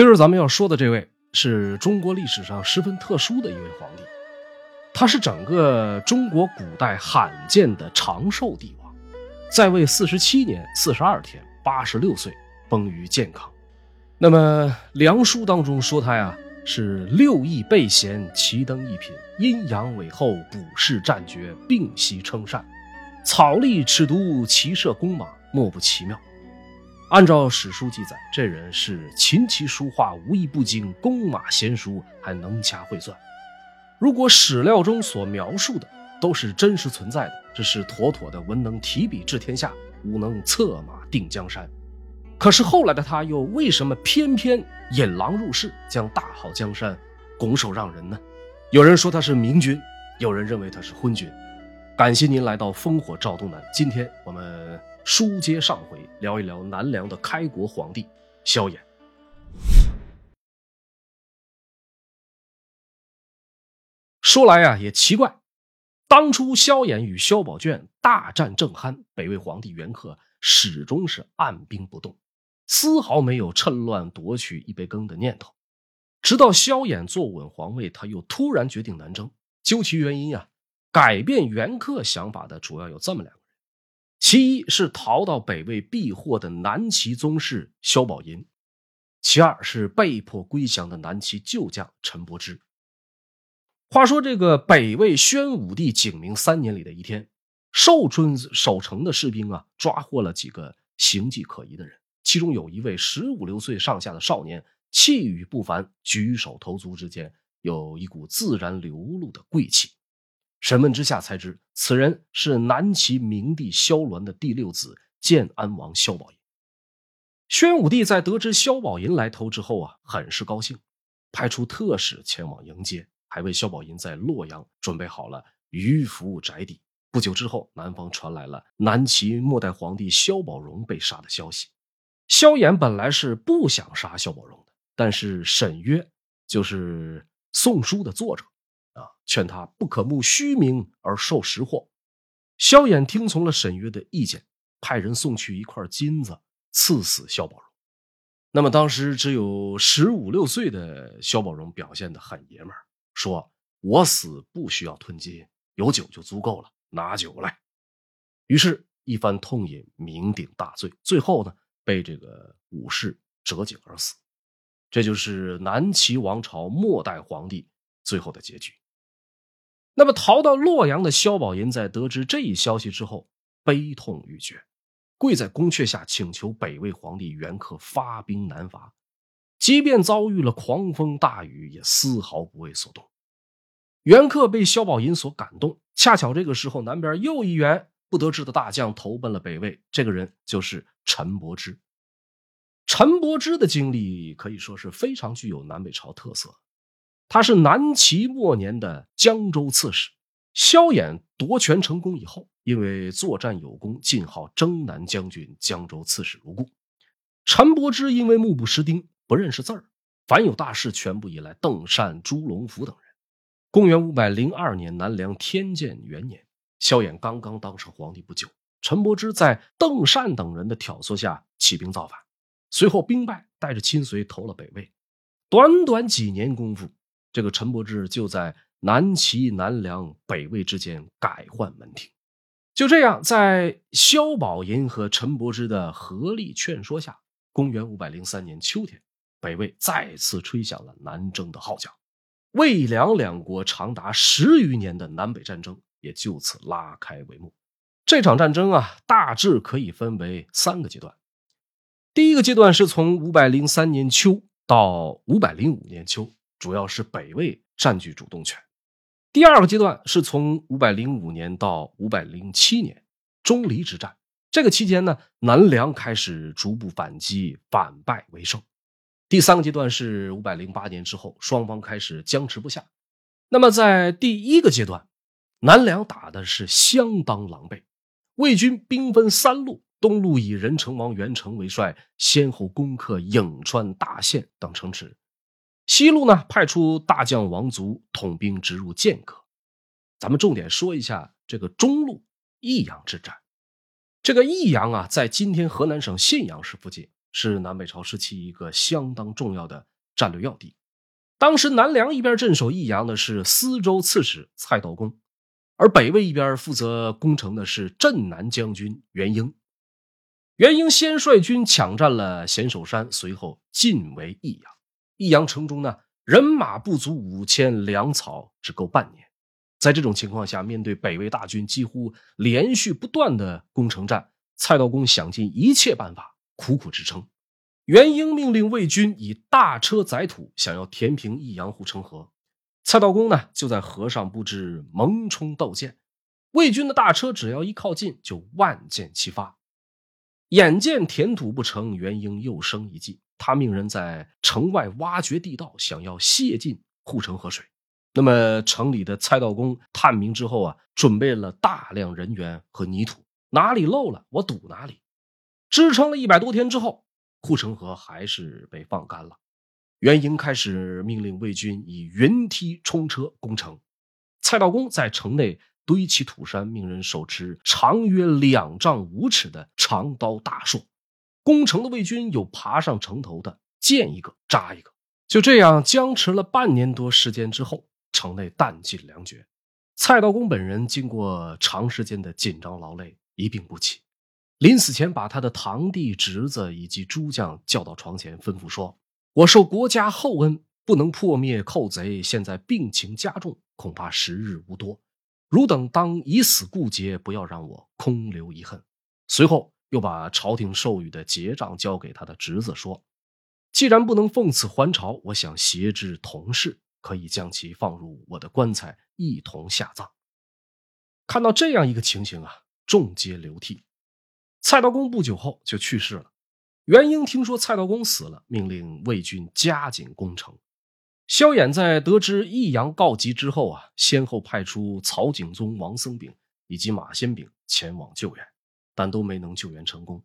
今儿咱们要说的这位是中国历史上十分特殊的一位皇帝，他是整个中国古代罕见的长寿帝王，在位四十七年四十二天，八十六岁崩于健康。那么梁书当中说他呀是六艺备贤，奇登一品，阴阳伟后，卜筮战绝，并悉称善，草隶尺牍，骑射弓马，莫不奇妙。按照史书记载，这人是琴棋书画无一不精，弓马娴熟，还能掐会算。如果史料中所描述的都是真实存在的，这是妥妥的文能提笔治天下，武能策马定江山。可是后来的他又为什么偏偏引狼入室，将大好江山拱手让人呢？有人说他是明君，有人认为他是昏君。感谢您来到烽火照东南，今天我们。书接上回，聊一聊南梁的开国皇帝萧衍。说来呀，也奇怪，当初萧衍与萧宝卷大战正酣，北魏皇帝元恪始终是按兵不动，丝毫没有趁乱夺取一杯羹的念头。直到萧衍坐稳皇位，他又突然决定南征。究其原因呀，改变元恪想法的主要有这么两。其一是逃到北魏避祸的南齐宗室萧宝寅，其二是被迫归降的南齐旧将陈伯之。话说这个北魏宣武帝景明三年里的一天，寿春守城的士兵啊，抓获了几个形迹可疑的人，其中有一位十五六岁上下的少年，气宇不凡，举手投足之间有一股自然流露的贵气。审问之下才知，此人是南齐明帝萧鸾的第六子建安王萧宝寅。宣武帝在得知萧宝寅来投之后啊，很是高兴，派出特使前往迎接，还为萧宝寅在洛阳准备好了鱼福宅邸。不久之后，南方传来了南齐末代皇帝萧宝融被杀的消息。萧衍本来是不想杀萧宝融的，但是沈约，就是《宋书》的作者。劝他不可慕虚名而受实祸。萧衍听从了沈约的意见，派人送去一块金子，赐死萧宝融。那么当时只有十五六岁的萧宝融表现的很爷们儿，说：“我死不需要吞金，有酒就足够了，拿酒来。”于是，一番痛饮，酩酊大醉，最后呢，被这个武士折颈而死。这就是南齐王朝末代皇帝最后的结局。那么，逃到洛阳的萧宝寅在得知这一消息之后，悲痛欲绝，跪在宫阙下请求北魏皇帝元恪发兵南伐，即便遭遇了狂风大雨，也丝毫不为所动。元恪被萧宝寅所感动，恰巧这个时候，南边又一员不得志的大将投奔了北魏，这个人就是陈伯之。陈伯之的经历可以说是非常具有南北朝特色。他是南齐末年的江州刺史，萧衍夺权成功以后，因为作战有功，晋号征南将军、江州刺史如故。陈伯之因为目不识丁，不认识字儿，凡有大事，全部依赖邓善、朱龙福等人。公元五百零二年，南梁天监元年，萧衍刚刚当上皇帝不久，陈伯之在邓善等人的挑唆下起兵造反，随后兵败，带着亲随投了北魏。短短几年功夫。这个陈伯之就在南齐、南梁、北魏之间改换门庭，就这样，在萧宝寅和陈伯之的合力劝说下，公元五百零三年秋天，北魏再次吹响了南征的号角，魏梁两国长达十余年的南北战争也就此拉开帷幕。这场战争啊，大致可以分为三个阶段。第一个阶段是从五百零三年秋到五百零五年秋。主要是北魏占据主动权。第二个阶段是从五百零五年到五百零七年，钟离之战。这个期间呢，南梁开始逐步反击，反败为胜。第三个阶段是五百零八年之后，双方开始僵持不下。那么在第一个阶段，南梁打的是相当狼狈，魏军兵分三路，东路以任城王元成为帅，先后攻克颍川、大县等城池。西路呢，派出大将王族统兵直入剑阁。咱们重点说一下这个中路益阳之战。这个益阳啊，在今天河南省信阳市附近，是南北朝时期一个相当重要的战略要地。当时南梁一边镇守益阳的是司州刺史蔡道公，而北魏一边负责攻城的是镇南将军袁英。袁英先率军抢占了咸守山，随后进围益阳。益阳城中呢，人马不足五千，粮草只够半年。在这种情况下，面对北魏大军几乎连续不断的攻城战，蔡道公想尽一切办法，苦苦支撑。元英命令魏军以大车载土，想要填平益阳护城河。蔡道公呢，就在河上布置蒙冲斗舰。魏军的大车只要一靠近，就万箭齐发。眼见填土不成，元英又生一计，他命人在城外挖掘地道，想要泄进护城河水。那么，城里的蔡道公探明之后啊，准备了大量人员和泥土，哪里漏了，我堵哪里。支撑了一百多天之后。护城河还是被放干了，元英开始命令魏军以云梯冲车攻城。蔡道公在城内堆起土山，命人手持长约两丈五尺的长刀大槊。攻城的魏军有爬上城头的，见一个扎一个。就这样僵持了半年多时间之后，城内弹尽粮绝。蔡道公本人经过长时间的紧张劳累，一病不起。临死前，把他的堂弟、侄子以及诸将叫到床前，吩咐说：“我受国家厚恩，不能破灭寇贼。现在病情加重，恐怕时日无多。汝等当以死固节，不要让我空留遗恨。”随后，又把朝廷授予的节杖交给他的侄子，说：“既然不能奉此还朝，我想挟之同事，可以将其放入我的棺材，一同下葬。”看到这样一个情形啊，众皆流涕。蔡道公不久后就去世了。元英听说蔡道公死了，命令魏军加紧攻城。萧衍在得知益阳告急之后啊，先后派出曹景宗、王僧炳以及马先炳前往救援，但都没能救援成功。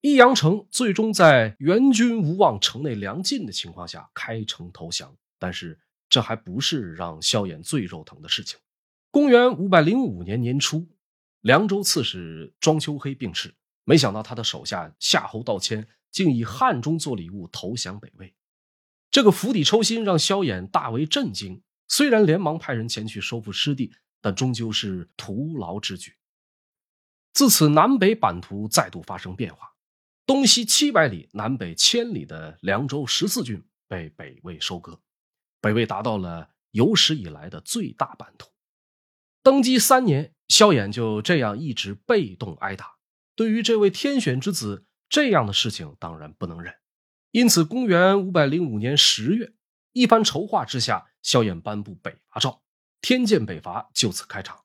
益阳城最终在援军无望、城内粮尽的情况下开城投降。但是这还不是让萧衍最肉疼的事情。公元五百零五年年初，凉州刺史庄秋黑病逝。没想到他的手下夏侯道谦竟以汉中做礼物投降北魏，这个釜底抽薪让萧衍大为震惊。虽然连忙派人前去收复失地，但终究是徒劳之举。自此，南北版图再度发生变化，东西七百里、南北千里的凉州十四郡被北魏收割，北魏达到了有史以来的最大版图。登基三年，萧衍就这样一直被动挨打。对于这位天选之子，这样的事情当然不能忍，因此，公元五百零五年十月，一番筹划之下，萧衍颁布北伐诏，天剑北伐就此开场，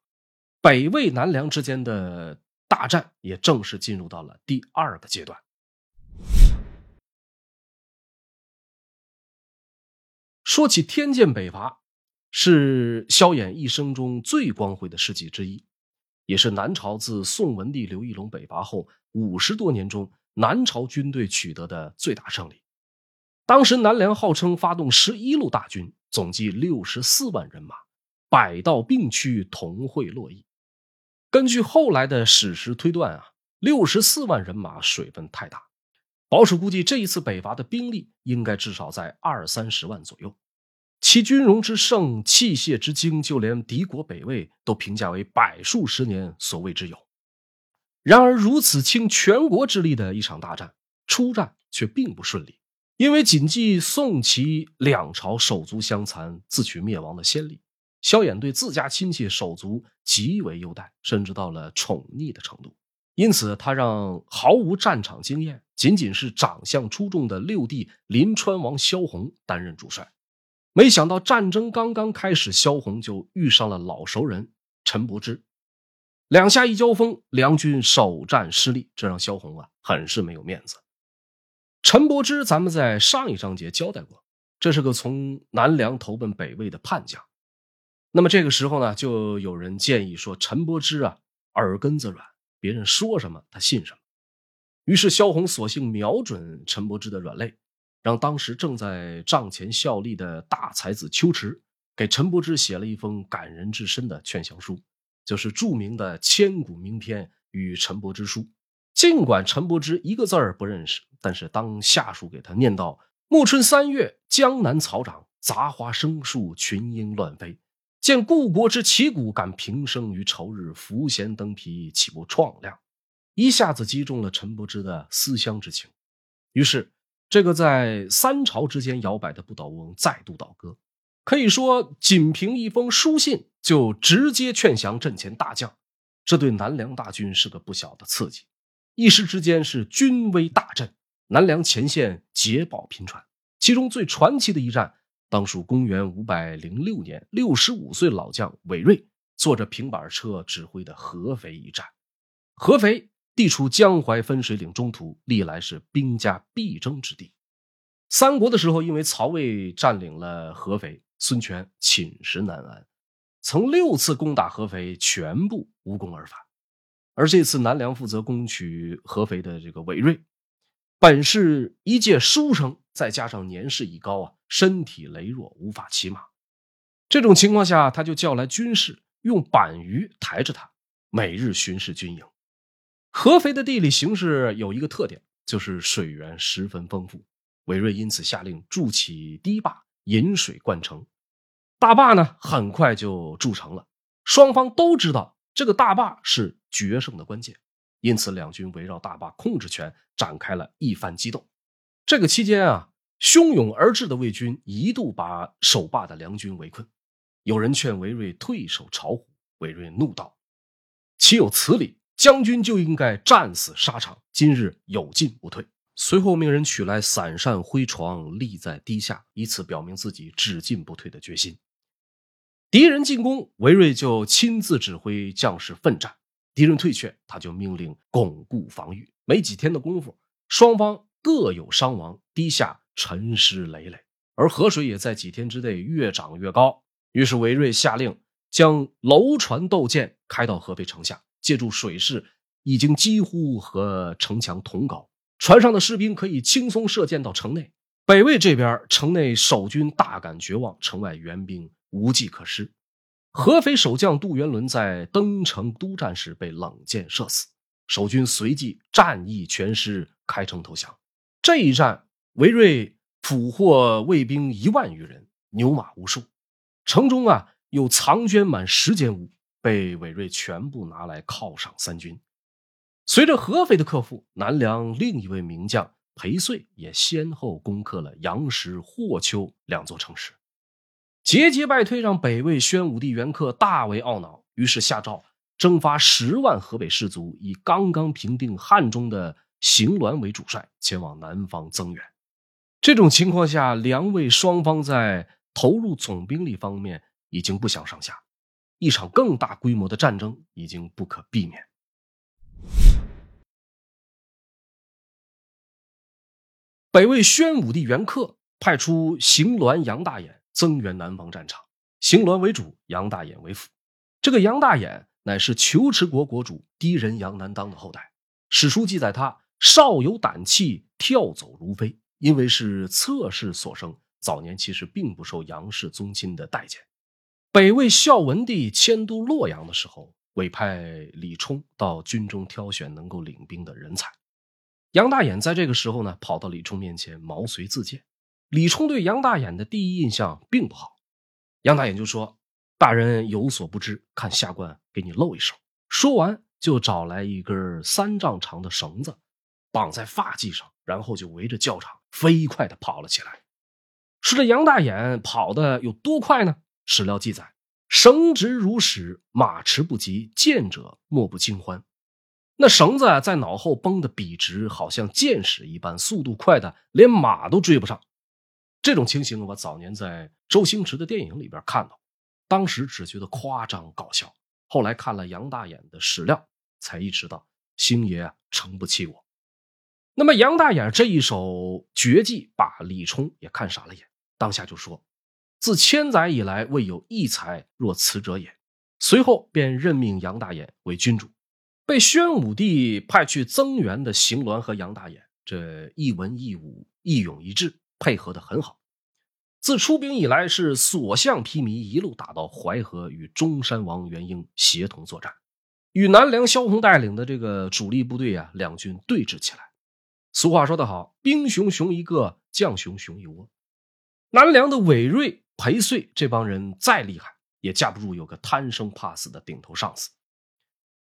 北魏南梁之间的大战也正式进入到了第二个阶段。说起天剑北伐，是萧衍一生中最光辉的事迹之一。也是南朝自宋文帝刘义隆北伐后五十多年中，南朝军队取得的最大胜利。当时南梁号称发动十一路大军，总计六十四万人马，百道并驱，同会洛邑。根据后来的史实推断啊，六十四万人马水分太大，保守估计这一次北伐的兵力应该至少在二三十万左右。其军容之盛，器械之精，就连敌国北魏都评价为百数十年所未之有。然而，如此倾全国之力的一场大战，出战却并不顺利。因为谨记宋齐两朝手足相残、自取灭亡的先例，萧衍对自家亲戚手足极为优待，甚至到了宠溺的程度。因此，他让毫无战场经验、仅仅是长相出众的六弟临川王萧红担任主帅。没想到战争刚刚开始，萧红就遇上了老熟人陈伯之，两下一交锋，梁军首战失利，这让萧红啊很是没有面子。陈伯之，咱们在上一章节交代过，这是个从南梁投奔北魏的叛将。那么这个时候呢，就有人建议说，陈伯之啊耳根子软，别人说什么他信什么。于是萧红索性瞄准陈伯之的软肋。让当时正在帐前效力的大才子秋池给陈伯之写了一封感人至深的劝降书，就是著名的千古名篇《与陈伯之书》。尽管陈伯之一个字儿不认识，但是当下属给他念到“暮春三月，江南草长，杂花生树，群莺乱飞。见故国之旗鼓，敢平生于朝日，伏弦登皮，岂不怆亮？一下子击中了陈伯之的思乡之情。于是，这个在三朝之间摇摆的不倒翁再度倒戈。可以说，仅凭一封书信就直接劝降阵前大将，这对南梁大军是个不小的刺激。一时之间是军威大振，南梁前线捷报频传。其中最传奇的一战，当属公元五百零六年，六十五岁老将韦睿坐着平板车指挥的合肥一战。合肥地处江淮分水岭中途，历来是兵家必争之地。三国的时候，因为曹魏占领了合肥。孙权寝食难安，曾六次攻打合肥，全部无功而返。而这次南梁负责攻取合肥的这个韦睿，本是一介书生，再加上年事已高啊，身体羸弱，无法骑马。这种情况下，他就叫来军士，用板鱼抬着他，每日巡视军营。合肥的地理形势有一个特点，就是水源十分丰富。韦睿因此下令筑起堤坝。引水灌城，大坝呢很快就筑成了。双方都知道这个大坝是决胜的关键，因此两军围绕大坝控制权展开了一番激斗。这个期间啊，汹涌而至的魏军一度把守坝的梁军围困。有人劝韦睿退守巢湖，韦睿怒道：“岂有此理！将军就应该战死沙场，今日有进不退。”随后命人取来伞扇、灰床，立在堤下，以此表明自己只进不退的决心。敌人进攻，韦睿就亲自指挥将士奋战；敌人退却，他就命令巩固防御。没几天的功夫，双方各有伤亡，堤下沉尸累累，而河水也在几天之内越涨越高。于是韦睿下令将楼船斗舰开到合肥城下，借助水势，已经几乎和城墙同高。船上的士兵可以轻松射箭到城内。北魏这边，城内守军大感绝望，城外援兵无计可施。合肥守将杜元伦在登城督战时被冷箭射死，守军随即战意全失，开城投降。这一战，韦睿俘获魏兵一万余人，牛马无数。城中啊，有藏捐满十间屋，被韦睿全部拿来犒赏三军。随着合肥的克复，南梁另一位名将裴遂也先后攻克了杨石、霍丘两座城市。节节败退让北魏宣武帝元恪大为懊恼，于是下诏征发十万河北士卒，以刚刚平定汉中的邢鸾为主帅，前往南方增援。这种情况下，梁魏双方在投入总兵力方面已经不相上下，一场更大规模的战争已经不可避免。北魏宣武帝元恪派出邢鸾、杨大眼增援南方战场，邢鸾为主，杨大眼为辅。这个杨大眼乃是求池国国主狄仁杨难当的后代。史书记载他少有胆气，跳走如飞。因为是侧室所生，早年其实并不受杨氏宗亲的待见。北魏孝文帝迁都洛阳的时候，委派李冲到军中挑选能够领兵的人才。杨大眼在这个时候呢，跑到李冲面前毛遂自荐。李冲对杨大眼的第一印象并不好，杨大眼就说：“大人有所不知，看下官给你露一手。”说完就找来一根三丈长的绳子，绑在发髻上，然后就围着教场飞快的跑了起来。说这杨大眼跑的有多快呢？史料记载：“绳直如矢，马驰不及，见者莫不惊欢。”那绳子在脑后绷得笔直，好像箭矢一般，速度快的连马都追不上。这种情形，我早年在周星驰的电影里边看到，当时只觉得夸张搞笑。后来看了杨大眼的史料，才意识到星爷啊诚不欺我。那么杨大眼这一手绝技，把李冲也看傻了眼，当下就说：“自千载以来，未有一才若此者也。”随后便任命杨大眼为君主。被宣武帝派去增援的邢鸾和杨大眼，这一文一武、一勇一智，配合的很好。自出兵以来，是所向披靡，一路打到淮河，与中山王元婴协同作战，与南梁萧红带领的这个主力部队啊，两军对峙起来。俗话说得好：“兵熊熊一个，将熊熊一窝。南梁的韦睿、裴遂这帮人再厉害，也架不住有个贪生怕死的顶头上司。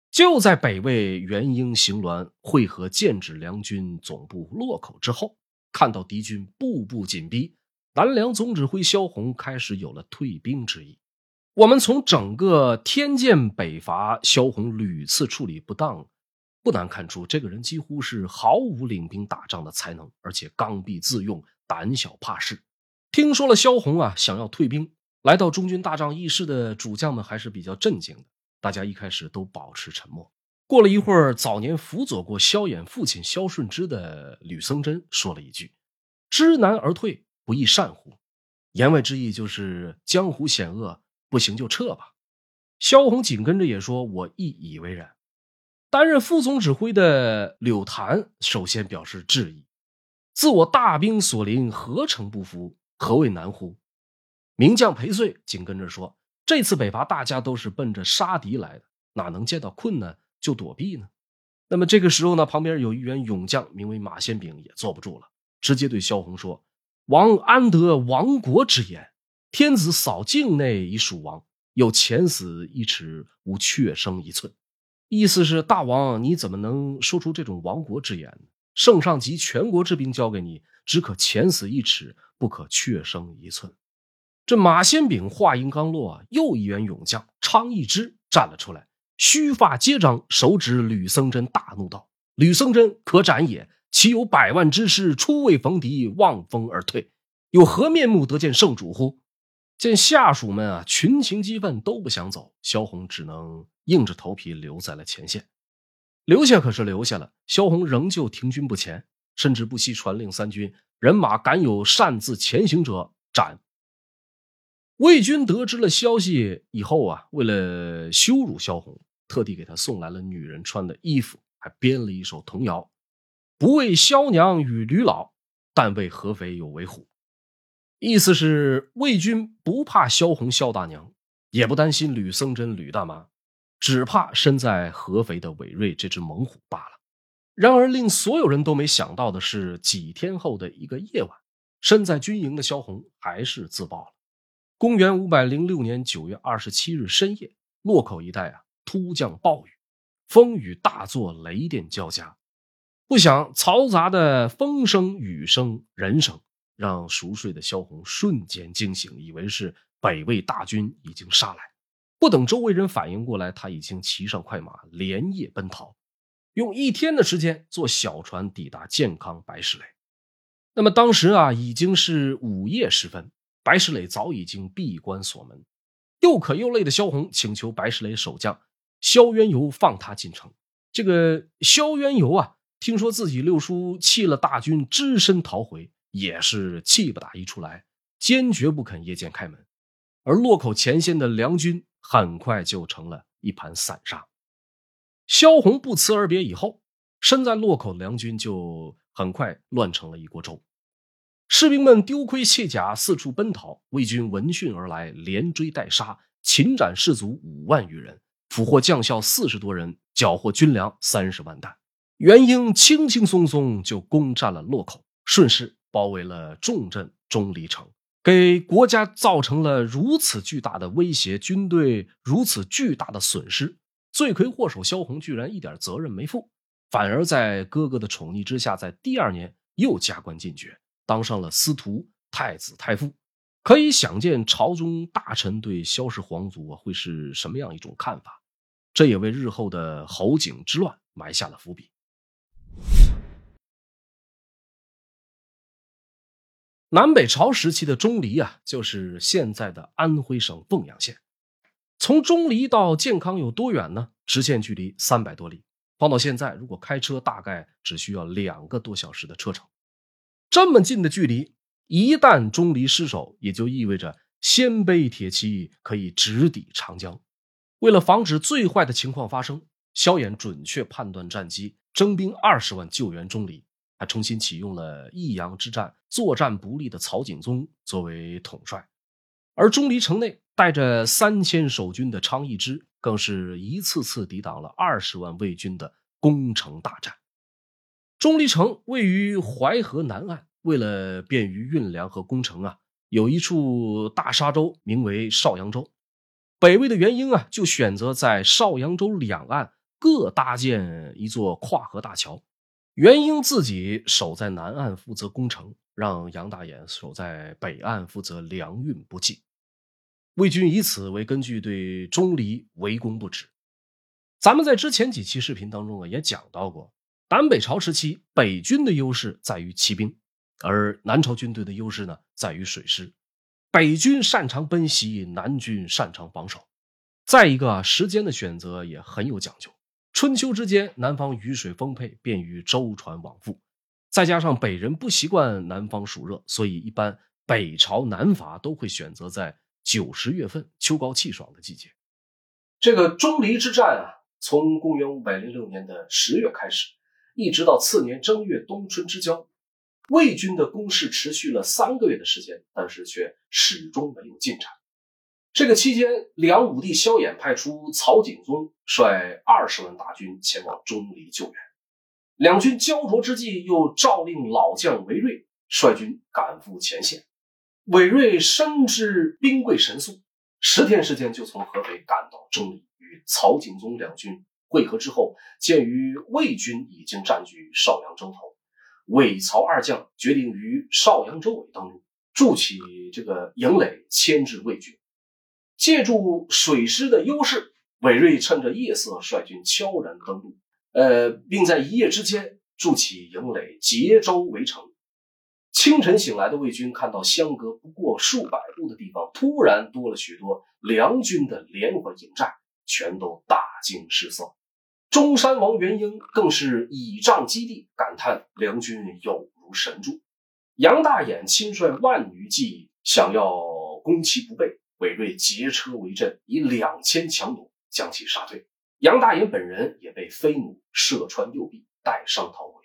就在北魏元婴行辕会合建制梁军总部洛口之后，看到敌军步步紧逼，南梁总指挥萧红开始有了退兵之意。我们从整个天剑北伐，萧红屡次处理不当，不难看出，这个人几乎是毫无领兵打仗的才能，而且刚愎自用，胆小怕事。听说了萧红啊想要退兵，来到中军大帐议事的主将们还是比较震惊的。大家一开始都保持沉默。过了一会儿，早年辅佐过萧衍父亲萧顺之的吕僧真说了一句：“知难而退，不亦善乎？”言外之意就是江湖险恶，不行就撤吧。萧红紧跟着也说：“我亦以为然。”担任副总指挥的柳谭首先表示质疑：“自我大兵所临，何成不服？何谓难乎？”名将裴遂紧跟着说。这次北伐，大家都是奔着杀敌来的，哪能见到困难就躲避呢？那么这个时候呢，旁边有一员勇将，名为马先炳，也坐不住了，直接对萧红说：“王安得亡国之言？天子扫境内以属亡，有前死一尺，无却生一寸。”意思是大王，你怎么能说出这种亡国之言？圣上集全国之兵交给你，只可前死一尺，不可却生一寸。这马先炳话音刚落，又一员勇将昌义之站了出来，须发皆张，手指吕僧真，大怒道：“吕僧真可斩也！岂有百万之师初未逢敌，望风而退？有何面目得见圣主乎？”见下属们啊群情激愤，都不想走，萧红只能硬着头皮留在了前线。留下可是留下了，萧红仍旧停军不前，甚至不惜传令三军：人马敢有擅自前行者，斩。魏军得知了消息以后啊，为了羞辱萧红，特地给他送来了女人穿的衣服，还编了一首童谣：“不为萧娘与吕老，但为合肥有为虎。”意思是魏军不怕萧红萧大娘，也不担心吕僧真吕大妈，只怕身在合肥的韦瑞这只猛虎罢了。然而，令所有人都没想到的是，几天后的一个夜晚，身在军营的萧红还是自爆了。公元五百零六年九月二十七日深夜，洛口一带啊突降暴雨，风雨大作，雷电交加。不想嘈杂的风声、雨声、人声，让熟睡的萧红瞬间惊醒，以为是北魏大军已经杀来。不等周围人反应过来，他已经骑上快马，连夜奔逃，用一天的时间坐小船抵达健康白石垒。那么当时啊，已经是午夜时分。白石磊早已经闭关锁门，又渴又累的萧红请求白石磊守将萧渊游放他进城。这个萧渊游啊，听说自己六叔弃了大军，只身逃回，也是气不打一处来，坚决不肯夜间开门。而洛口前线的梁军很快就成了一盘散沙。萧红不辞而别以后，身在洛口的梁军就很快乱成了一锅粥。士兵们丢盔卸甲，四处奔逃。魏军闻讯而来，连追带杀，擒斩士卒五万余人，俘获将校四十多人，缴获军粮三十万担。元婴轻轻松松就攻占了洛口，顺势包围了重镇钟离城，给国家造成了如此巨大的威胁，军队如此巨大的损失。罪魁祸首萧红居然一点责任没负，反而在哥哥的宠溺之下，在第二年又加官进爵。当上了司徒、太子、太傅，可以想见朝中大臣对萧氏皇族会是什么样一种看法。这也为日后的侯景之乱埋下了伏笔。南北朝时期的钟离啊，就是现在的安徽省凤阳县。从钟离到建康有多远呢？直线距离三百多里，放到现在，如果开车，大概只需要两个多小时的车程。这么近的距离，一旦钟离失守，也就意味着鲜卑铁骑可以直抵长江。为了防止最坏的情况发生，萧衍准确判断战机，征兵二十万救援钟离，还重新启用了益阳之战作战不利的曹景宗作为统帅。而钟离城内带着三千守军的昌义之，更是一次次抵挡了二十万魏军的攻城大战。钟离城位于淮河南岸，为了便于运粮和攻城啊，有一处大沙洲，名为邵阳洲。北魏的元英啊，就选择在邵阳洲两岸各搭建一座跨河大桥。元英自己守在南岸负责攻城，让杨大眼守在北岸负责粮运不济。魏军以此为根据，对钟离围攻不止。咱们在之前几期视频当中啊，也讲到过，南北朝时期北军的优势在于骑兵，而南朝军队的优势呢在于水师。北军擅长奔袭，南军擅长防守。再一个，时间的选择也很有讲究。春秋之间，南方雨水丰沛，便于舟船往复。再加上北人不习惯南方暑热，所以一般北朝南伐都会选择在九十月份秋高气爽的季节。这个钟离之战啊，从公元五百零六年的十月开始，一直到次年正月冬春之交，魏军的攻势持续了三个月的时间，但是却始终没有进展。这个期间，梁武帝萧衍派出曹景宗率二十万大军前往钟离救援。两军焦灼之际，又诏令老将韦睿率军赶赴前线。韦睿深知兵贵神速，十天时间就从合肥赶到钟离，与曹景宗两军会合之后，鉴于魏军已经占据邵阳洲头，韦曹二将决定于邵阳周围登陆，筑起这个营垒，牵制魏军。借助水师的优势，韦睿趁着夜色率军悄然登陆，呃，并在一夜之间筑起营垒，结周围城。清晨醒来的魏军看到相隔不过数百步的地方，突然多了许多梁军的连环营寨，全都大惊失色。中山王元英更是倚仗基地，感叹梁军有如神助。杨大眼亲率万余骑，想要攻其不备。韦睿劫车为阵，以两千强弩将其杀退。杨大眼本人也被飞弩射穿右臂，带伤逃回。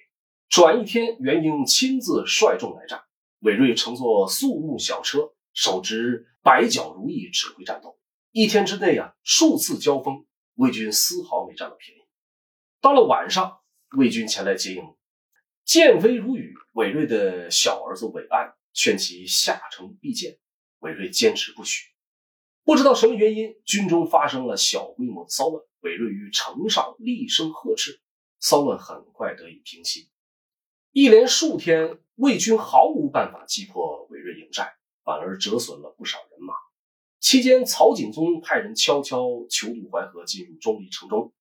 转一天，元英亲自率众来战，韦睿乘坐素木小车，手执百角如意，指挥战斗。一天之内啊，数次交锋，魏军丝毫没占到便宜。到了晚上，魏军前来接应，箭飞如雨。韦睿的小儿子韦安劝其下城避箭，韦睿坚持不许。不知道什么原因，军中发生了小规模的骚乱。韦睿于城上厉声呵斥，骚乱很快得以平息。一连数天，魏军毫无办法击破韦睿营寨，反而折损了不少人马。期间，曹景宗派人悄悄求渡淮河，进入钟离城中，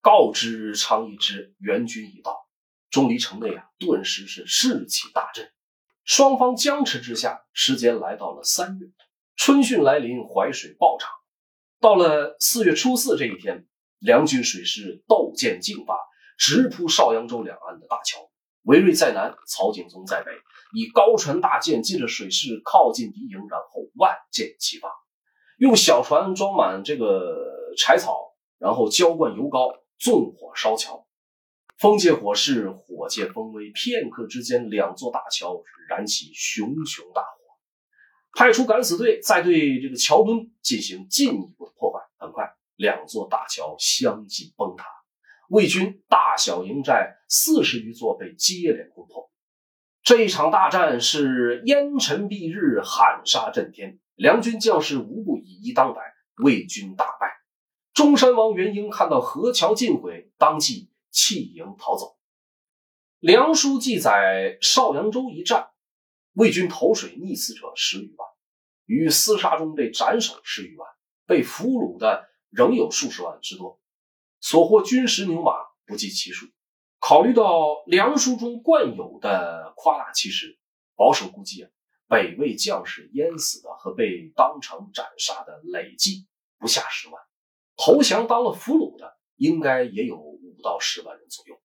告知昌邑之援军已到。钟离城内啊，顿时是士气大振。双方僵持之下，时间来到了三月。春汛来临，淮水暴涨。到了四月初四这一天，梁军水师斗舰竞发，直扑邵阳州两岸的大桥。韦睿在南，曹景宗在北，以高船大舰借着水势靠近敌营，然后万箭齐发，用小船装满这个柴草，然后浇灌油膏，纵火烧桥。风借火势，火借风威，片刻之间，两座大桥燃起熊熊大火。派出敢死队，再对这个桥墩进行进一步的破坏。很快，两座大桥相继崩塌，魏军大小营寨四十余座被接连攻破。这一场大战是烟尘蔽日，喊杀震天，梁军将士无不以一当百，魏军大败。中山王元英看到河桥尽毁，当即弃营逃走。梁书记载邵阳州一战。魏军投水溺死者十余万，于厮杀中被斩首十余万，被俘虏的仍有数十万之多，所获军食牛马不计其数。考虑到梁书中惯有的夸大其词，保守估计啊，北魏将士淹死的和被当场斩杀的累计不下十万，投降当了俘虏的应该也有五到十万人左右。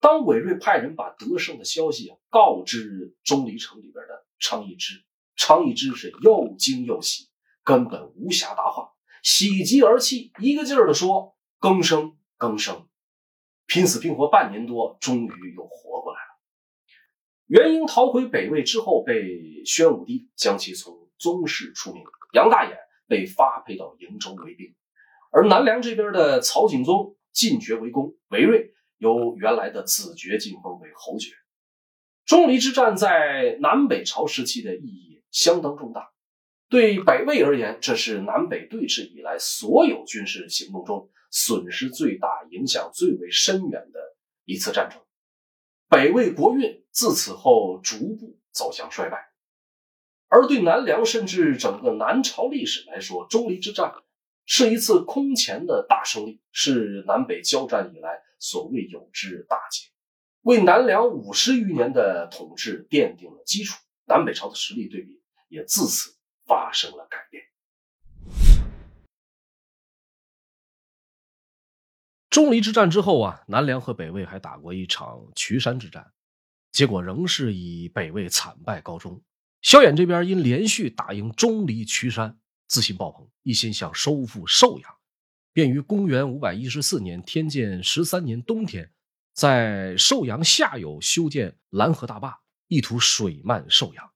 当韦睿派人把得胜的消息告知钟离城里边的昌邑之，昌邑之是又惊又喜，根本无暇答话，喜极而泣，一个劲儿的说：“更生，更生！”拼死拼活半年多，终于又活过来了。元英逃回北魏之后，被宣武帝将其从宗室除名，杨大眼被发配到瀛州为兵，而南梁这边的曹景宗进爵为公，韦睿。由原来的子爵晋封为侯爵。钟离之战在南北朝时期的意义相当重大，对北魏而言，这是南北对峙以来所有军事行动中损失最大、影响最为深远的一次战争。北魏国运自此后逐步走向衰败，而对南梁甚至整个南朝历史来说，钟离之战是一次空前的大胜利，是南北交战以来所谓有之大捷。为南梁五十余年的统治奠定了基础，南北朝的实力对比也自此发生了改变。钟离之战之后啊，南梁和北魏还打过一场渠山之战，结果仍是以北魏惨败告终。萧衍这边因连续打赢钟离、渠山，自信爆棚，一心想收复寿阳，便于公元五百一十四年天建十三年冬天。在寿阳下游修建拦河大坝，意图水漫寿阳。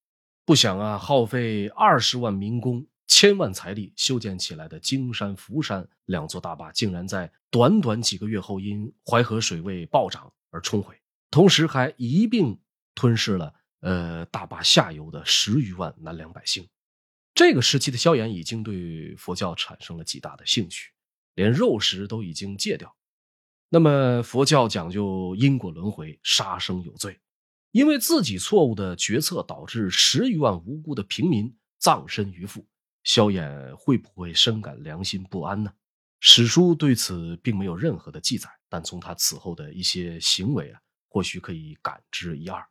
不想啊，耗费二十万民工、千万财力修建起来的荆山、福山两座大坝，竟然在短短几个月后因淮河水位暴涨而冲毁，同时还一并吞噬了呃大坝下游的十余万南梁百姓。这个时期的萧衍已经对佛教产生了极大的兴趣，连肉食都已经戒掉。那么佛教讲究因果轮回，杀生有罪，因为自己错误的决策导致十余万无辜的平民葬身鱼腹，萧衍会不会深感良心不安呢？史书对此并没有任何的记载，但从他此后的一些行为啊，或许可以感知一二。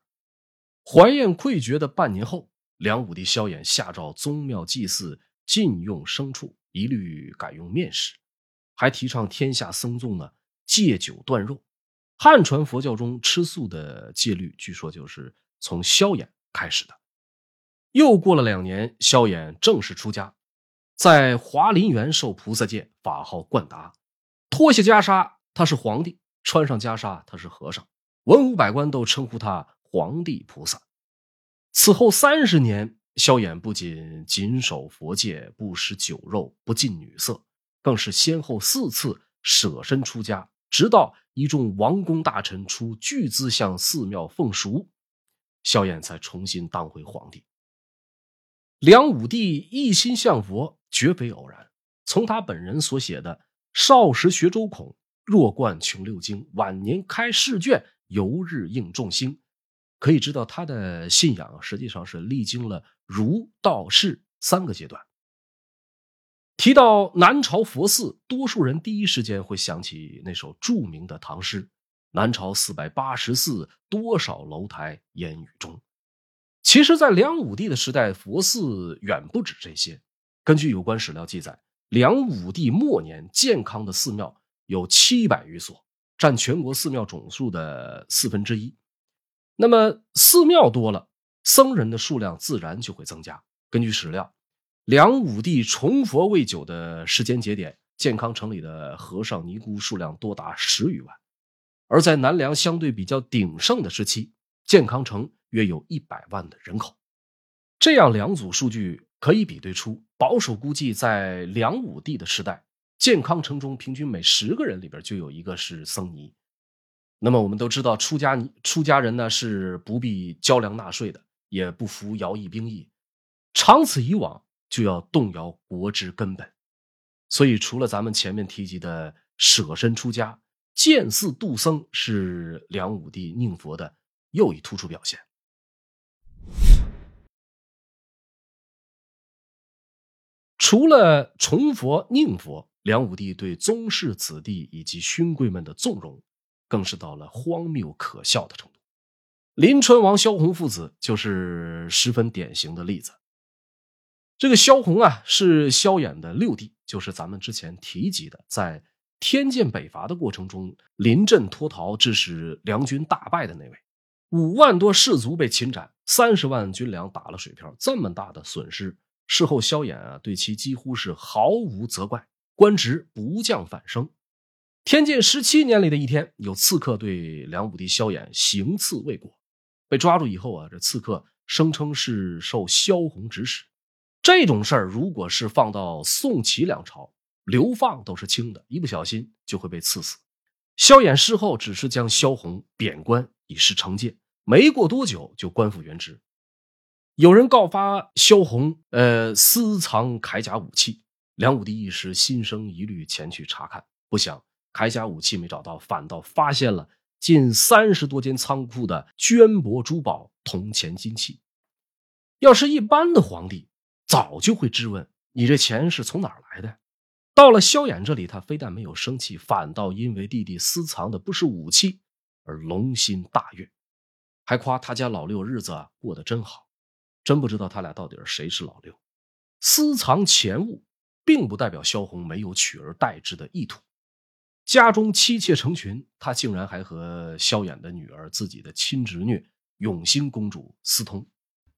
怀厌愧绝的半年后，梁武帝萧衍下诏宗庙祭祀禁用牲畜，一律改用面食，还提倡天下僧众呢。戒酒断肉，汉传佛教中吃素的戒律，据说就是从萧衍开始的。又过了两年，萧衍正式出家，在华林园受菩萨戒，法号冠达。脱下袈裟，他是皇帝；穿上袈裟，他是和尚。文武百官都称呼他皇帝菩萨。此后三十年，萧衍不仅谨守佛戒，不食酒肉，不近女色，更是先后四次舍身出家。直到一众王公大臣出巨资向寺庙奉赎，萧衍才重新当回皇帝。梁武帝一心向佛，绝非偶然。从他本人所写的“少时学周孔，弱冠穷六经，晚年开试卷，游日应众星”，可以知道他的信仰实际上是历经了儒、道、释三个阶段。提到南朝佛寺，多数人第一时间会想起那首著名的唐诗：“南朝四百八十寺，多少楼台烟雨中。”其实，在梁武帝的时代，佛寺远不止这些。根据有关史料记载，梁武帝末年，健康的寺庙有七百余所，占全国寺庙总数的四分之一。那么，寺庙多了，僧人的数量自然就会增加。根据史料。梁武帝崇佛未久的时间节点，建康城里的和尚尼姑数量多达十余万；而在南梁相对比较鼎盛的时期，建康城约有一百万的人口。这样两组数据可以比对出，保守估计，在梁武帝的时代，建康城中平均每十个人里边就有一个是僧尼。那么我们都知道，出家出家人呢是不必交粮纳税的，也不服徭役兵役，长此以往。就要动摇国之根本，所以除了咱们前面提及的舍身出家、建寺度僧，是梁武帝宁佛的又一突出表现。除了崇佛宁佛，梁武帝对宗室子弟以及勋贵们的纵容，更是到了荒谬可笑的程度。临川王萧红父子就是十分典型的例子。这个萧红啊，是萧衍的六弟，就是咱们之前提及的，在天剑北伐的过程中临阵脱逃，致使梁军大败的那位。五万多士卒被擒斩，三十万军粮打了水漂，这么大的损失，事后萧衍啊，对其几乎是毫无责怪，官职不降反升。天剑十七年里的一天，有刺客对梁武帝萧衍行刺未果，被抓住以后啊，这刺客声称是受萧红指使。这种事儿，如果是放到宋齐两朝，流放都是轻的，一不小心就会被赐死。萧衍事后只是将萧红贬官以示惩戒，没过多久就官复原职。有人告发萧红，呃，私藏铠甲武器。梁武帝一时心生疑虑，前去查看，不想铠甲武器没找到，反倒发现了近三十多间仓库的绢帛珠宝、铜钱金器。要是一般的皇帝，早就会质问你这钱是从哪儿来的。到了萧衍这里，他非但没有生气，反倒因为弟弟私藏的不是武器而龙心大悦，还夸他家老六日子过得真好。真不知道他俩到底谁是老六。私藏钱物。并不代表萧红没有取而代之的意图。家中妻妾成群，他竟然还和萧衍的女儿、自己的亲侄女永兴公主私通，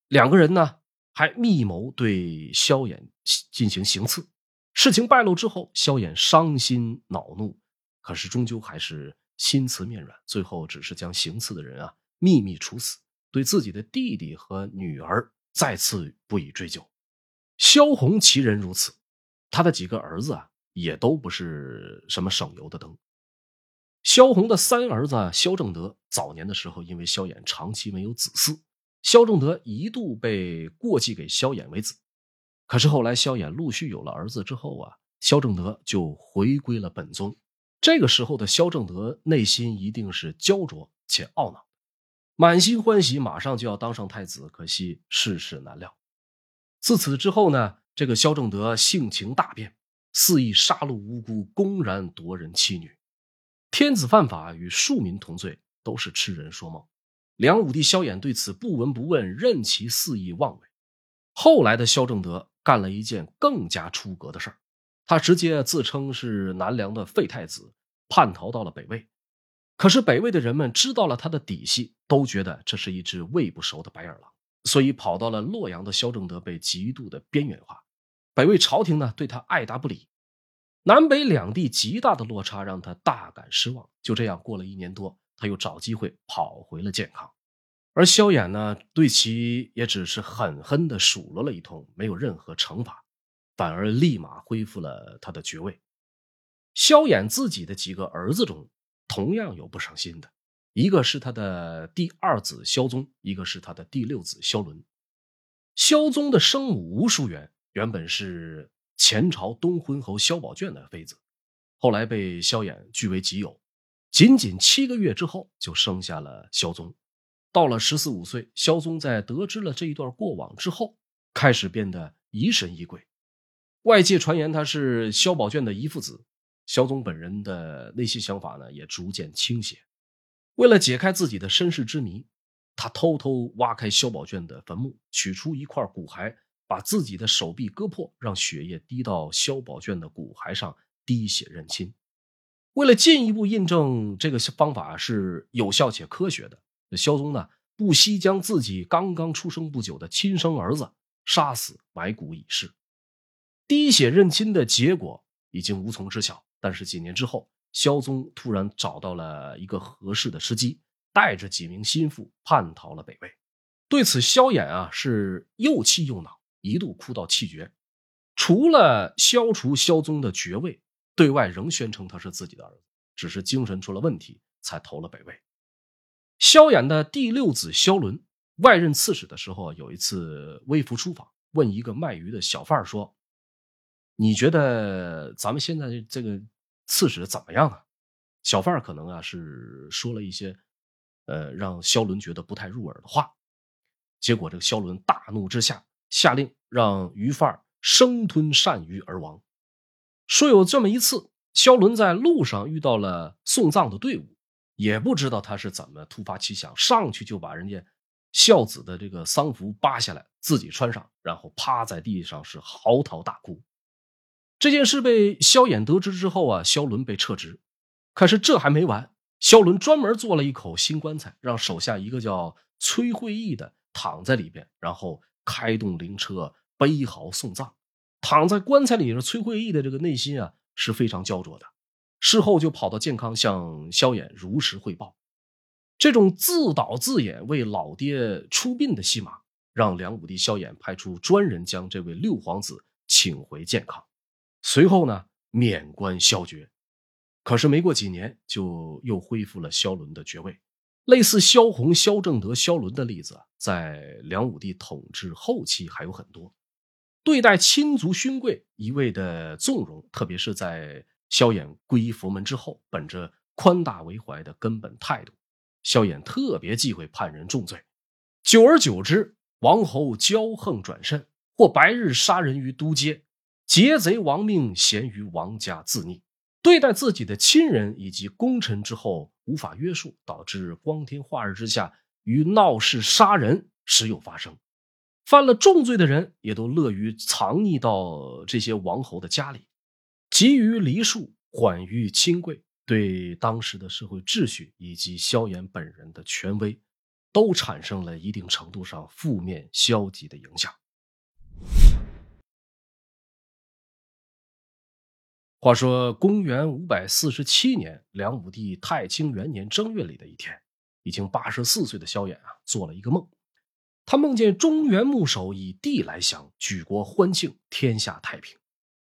两个人呢还密谋对萧衍进行行刺。事情败露之后，萧衍伤心恼怒，可是终究还是心慈面软，最后只是将行刺的人啊秘密处死，对自己的弟弟和女儿再次不予追究。萧红其人如此。他的几个儿子啊，也都不是什么省油的灯。萧红的三儿子萧正德早年的时候，因为萧衍长期没有子嗣，萧正德一度被过继给萧衍为子。可是后来萧衍陆续有了儿子之后啊，萧正德就回归了本宗。这个时候的萧正德内心一定是焦灼且懊恼，满心欢喜，马上就要当上太子，可惜世事难料。自此之后呢？这个萧正德性情大变，肆意杀戮无辜，公然夺人妻女。天子犯法与庶民同罪，都是痴人说梦。梁武帝萧衍对此不闻不问，任其肆意妄为。后来的萧正德干了一件更加出格的事儿，他直接自称是南梁的废太子，叛逃到了北魏。可是北魏的人们知道了他的底细，都觉得这是一只喂不熟的白眼狼。所以跑到了洛阳的萧正德被极度的边缘化，北魏朝廷呢对他爱答不理，南北两地极大的落差让他大感失望。就这样过了一年多，他又找机会跑回了健康，而萧衍呢对其也只是狠狠的数落了一通，没有任何惩罚，反而立马恢复了他的爵位。萧衍自己的几个儿子中，同样有不省心的。一个是他的第二子萧宗，一个是他的第六子萧伦。萧宗的生母吴淑媛原本是前朝东昏侯萧宝卷的妃子，后来被萧衍据为己有。仅仅七个月之后，就生下了萧宗。到了十四五岁，萧宗在得知了这一段过往之后，开始变得疑神疑鬼。外界传言他是萧宝卷的遗腹子，萧宗本人的内心想法呢，也逐渐倾斜。为了解开自己的身世之谜，他偷偷挖开萧宝卷的坟墓，取出一块骨骸，把自己的手臂割破，让血液滴到萧宝卷的骨骸上，滴血认亲。为了进一步印证这个方法是有效且科学的，萧宗呢不惜将自己刚刚出生不久的亲生儿子杀死，埋骨以示。滴血认亲的结果已经无从知晓，但是几年之后。萧宗突然找到了一个合适的时机，带着几名心腹叛逃了北魏。对此，萧衍啊是又气又恼，一度哭到气绝。除了消除萧宗的爵位，对外仍宣称他是自己的儿子，只是精神出了问题才投了北魏。萧衍的第六子萧伦外任刺史的时候，有一次微服出访，问一个卖鱼的小贩说：“你觉得咱们现在这个？”刺史怎么样啊？小贩可能啊是说了一些，呃，让萧伦觉得不太入耳的话。结果这个萧伦大怒之下，下令让鱼贩生吞鳝鱼而亡。说有这么一次，萧伦在路上遇到了送葬的队伍，也不知道他是怎么突发奇想，上去就把人家孝子的这个丧服扒下来，自己穿上，然后趴在地上是嚎啕大哭。这件事被萧衍得知之后啊，萧伦被撤职。可是这还没完，萧伦专门做了一口新棺材，让手下一个叫崔慧义的躺在里边，然后开动灵车悲嚎送葬。躺在棺材里的崔慧义的这个内心啊是非常焦灼的。事后就跑到健康向萧衍如实汇报。这种自导自演为老爹出殡的戏码，让梁武帝萧衍派出专人将这位六皇子请回健康。随后呢，免官削爵，可是没过几年，就又恢复了萧伦的爵位。类似萧红、萧正德、萧伦的例子，在梁武帝统治后期还有很多。对待亲族勋贵一味的纵容，特别是在萧衍皈依佛门之后，本着宽大为怀的根本态度，萧衍特别忌讳判人重罪。久而久之，王侯骄横转甚，或白日杀人于都街，劫贼亡命，咸于王家自溺。对待自己的亲人以及功臣之后无法约束，导致光天化日之下于闹市杀人时有发生。犯了重罪的人也都乐于藏匿到这些王侯的家里，急于梨树，缓于亲贵，对当时的社会秩序以及萧衍本人的权威，都产生了一定程度上负面消极的影响。话说，公元五百四十七年，梁武帝太清元年正月里的一天，已经八十四岁的萧衍啊，做了一个梦。他梦见中原牧首以地来降，举国欢庆，天下太平。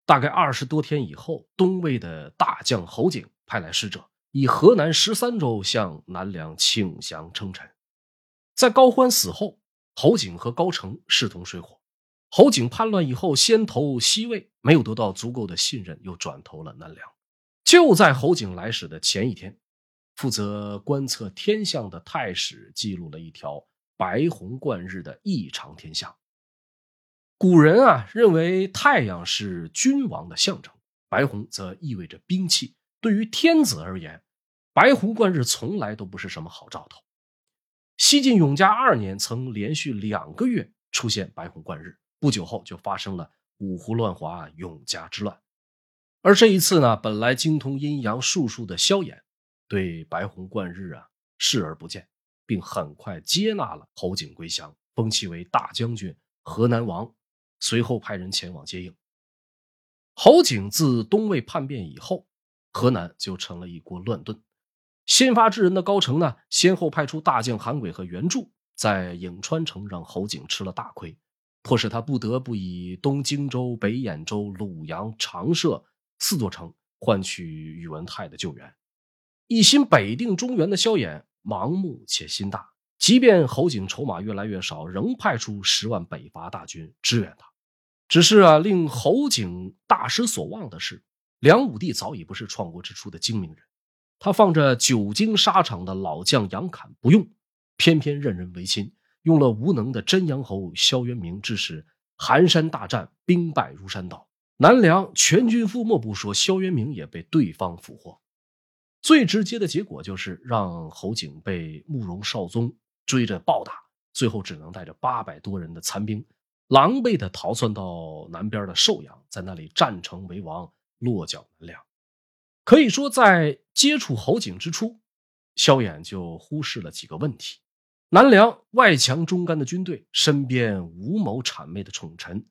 大概二十多天以后，东魏的大将侯景派来使者，以河南十三州向南梁请降称臣。在高欢死后，侯景和高澄势同水火。侯景叛乱以后，先投西魏，没有得到足够的信任，又转投了南梁。就在侯景来使的前一天，负责观测天象的太史记录了一条白虹贯日的异常天象。古人啊认为太阳是君王的象征，白虹则意味着兵器。对于天子而言，白虹贯日从来都不是什么好兆头。西晋永嘉二年，曾连续两个月出现白虹贯日。不久后，就发生了五胡乱华、永嘉之乱。而这一次呢，本来精通阴阳术数的萧衍，对白虹贯日啊视而不见，并很快接纳了侯景归降，封其为大将军、河南王。随后派人前往接应。侯景自东魏叛变以后，河南就成了一锅乱炖。先发制人的高澄呢，先后派出大将韩轨和袁术，在颍川城让侯景吃了大亏。迫使他不得不以东荆州、北兖州、鲁阳、长社四座城换取宇文泰的救援。一心北定中原的萧衍盲目且心大，即便侯景筹码越来越少，仍派出十万北伐大军支援他。只是啊，令侯景大失所望的是，梁武帝早已不是创国之初的精明人，他放着久经沙场的老将杨侃不用，偏偏任人唯亲。用了无能的真阳侯萧渊明，致使寒山大战兵败如山倒，南梁全军覆没不说，萧渊明也被对方俘获。最直接的结果就是让侯景被慕容绍宗追着暴打，最后只能带着八百多人的残兵，狼狈的逃窜到南边的寿阳，在那里占城为王，落脚南梁。可以说，在接触侯景之初，萧衍就忽视了几个问题。南梁外强中干的军队，身边无谋谄媚的宠臣，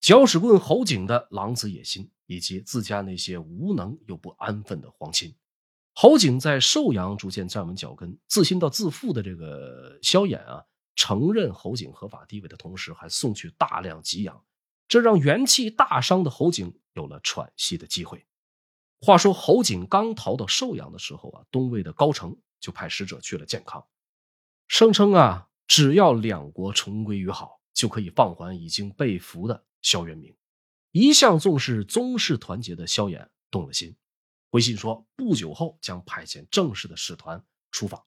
搅屎棍侯景的狼子野心，以及自家那些无能又不安分的皇亲，侯景在寿阳逐渐站稳脚跟，自信到自负的这个萧衍啊，承认侯景合法地位的同时，还送去大量给养，这让元气大伤的侯景有了喘息的机会。话说侯景刚逃到寿阳的时候啊，东魏的高澄就派使者去了建康。声称啊，只要两国重归于好，就可以放还已经被俘的萧元明。一向重视宗室团结的萧衍动了心，回信说不久后将派遣正式的使团出访。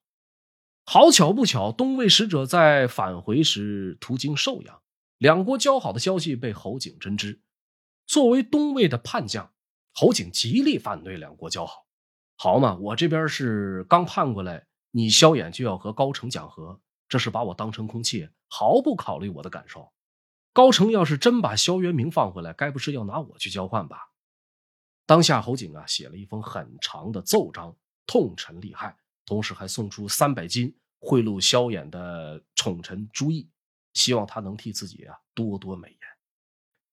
好巧不巧，东魏使者在返回时途经寿阳，两国交好的消息被侯景真知。作为东魏的叛将，侯景极力反对两国交好。好嘛，我这边是刚叛过来。你萧衍就要和高澄讲和，这是把我当成空气，毫不考虑我的感受。高澄要是真把萧元明放回来，该不是要拿我去交换吧？当下侯景啊，写了一封很长的奏章，痛陈利害，同时还送出三百金贿赂萧衍的宠臣朱毅，希望他能替自己啊多多美言。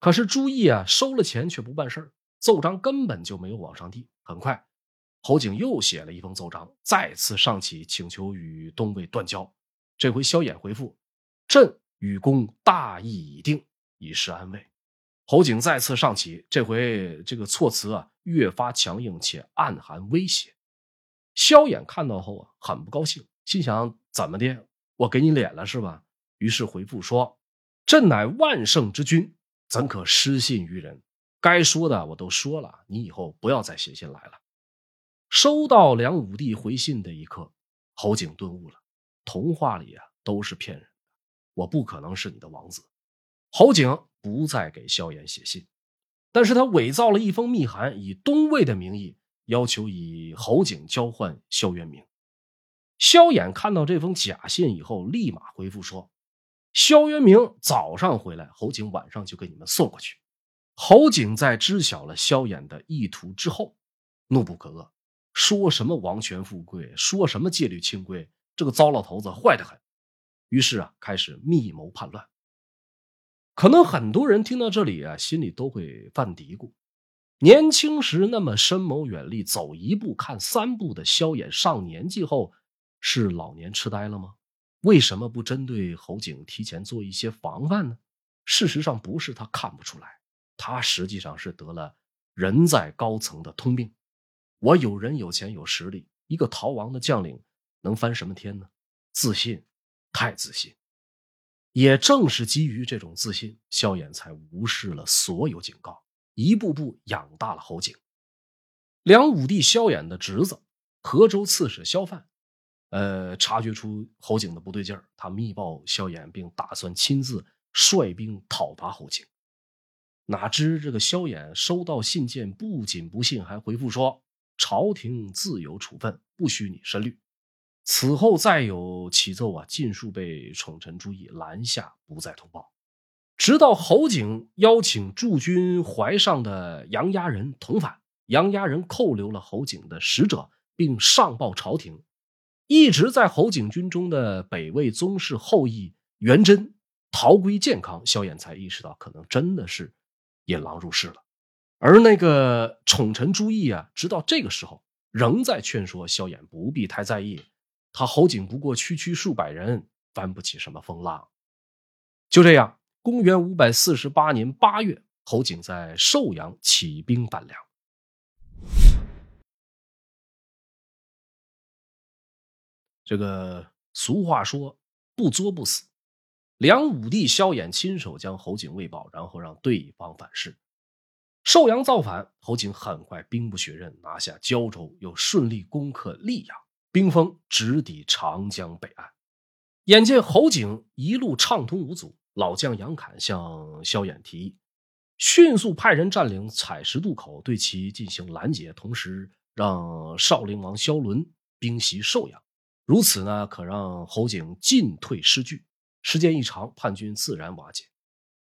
可是朱毅啊收了钱却不办事儿奏章根本就没有往上递。很快。侯景又写了一封奏章，再次上启请求与东魏断交。这回萧衍回复：“朕与公大义已定，以示安慰。”侯景再次上启，这回这个措辞啊越发强硬且暗含威胁。萧衍看到后啊很不高兴，心想怎么的，我给你脸了是吧？于是回复说：“朕乃万圣之君，怎可失信于人？该说的我都说了，你以后不要再写信来了。”收到梁武帝回信的一刻，侯景顿悟了：童话里啊都是骗人的，我不可能是你的王子。侯景不再给萧衍写信，但是他伪造了一封密函，以东魏的名义要求以侯景交换萧渊明。萧衍看到这封假信以后，立马回复说：“萧渊明早上回来，侯景晚上就给你们送过去。”侯景在知晓了萧衍的意图之后，怒不可遏，说什么王权富贵，说什么戒律清规，这个糟老头子坏得很。于是啊，开始密谋叛乱。可能很多人听到这里啊，心里都会犯嘀咕：年轻时那么深谋远虑、走一步看三步的萧衍，上年纪后是老年痴呆了吗？为什么不针对侯景提前做一些防范呢？事实上，不是他看不出来，他实际上是得了人在高层的通病。我有人、有钱、有实力，一个逃亡的将领能翻什么天呢？自信，太自信。也正是基于这种自信，萧衍才无视了所有警告，一步步养大了侯景。梁武帝萧衍的侄子河州刺史萧范，呃，察觉出侯景的不对劲儿，他密报萧衍，并打算亲自率兵讨伐侯景。哪知这个萧衍收到信件，不仅不信，还回复说：“朝廷自有处分，不需你深虑。”此后再有启奏啊，尽数被宠臣朱意拦下，不再通报。直到侯景邀请驻军怀上的杨家人同返，杨家人扣留了侯景的使者，并上报朝廷。一直在侯景军中的北魏宗室后裔元贞逃归建康，萧衍才意识到可能真的是引狼入室了。而那个宠臣朱意啊，直到这个时候仍在劝说萧衍不必太在意。他侯景不过区区数百人，翻不起什么风浪。就这样，公元五百四十八年八月，侯景在寿阳起兵反梁。这个俗话说“不作不死”，梁武帝萧衍亲手将侯景喂饱，然后让对方反噬。寿阳造反，侯景很快兵不血刃，拿下胶州，又顺利攻克溧阳。兵锋直抵长江北岸，眼见侯景一路畅通无阻，老将杨侃向萧衍提议，迅速派人占领采石渡口，对其进行拦截，同时让少陵王萧伦兵袭寿阳。如此呢，可让侯景进退失据。时间一长，叛军自然瓦解。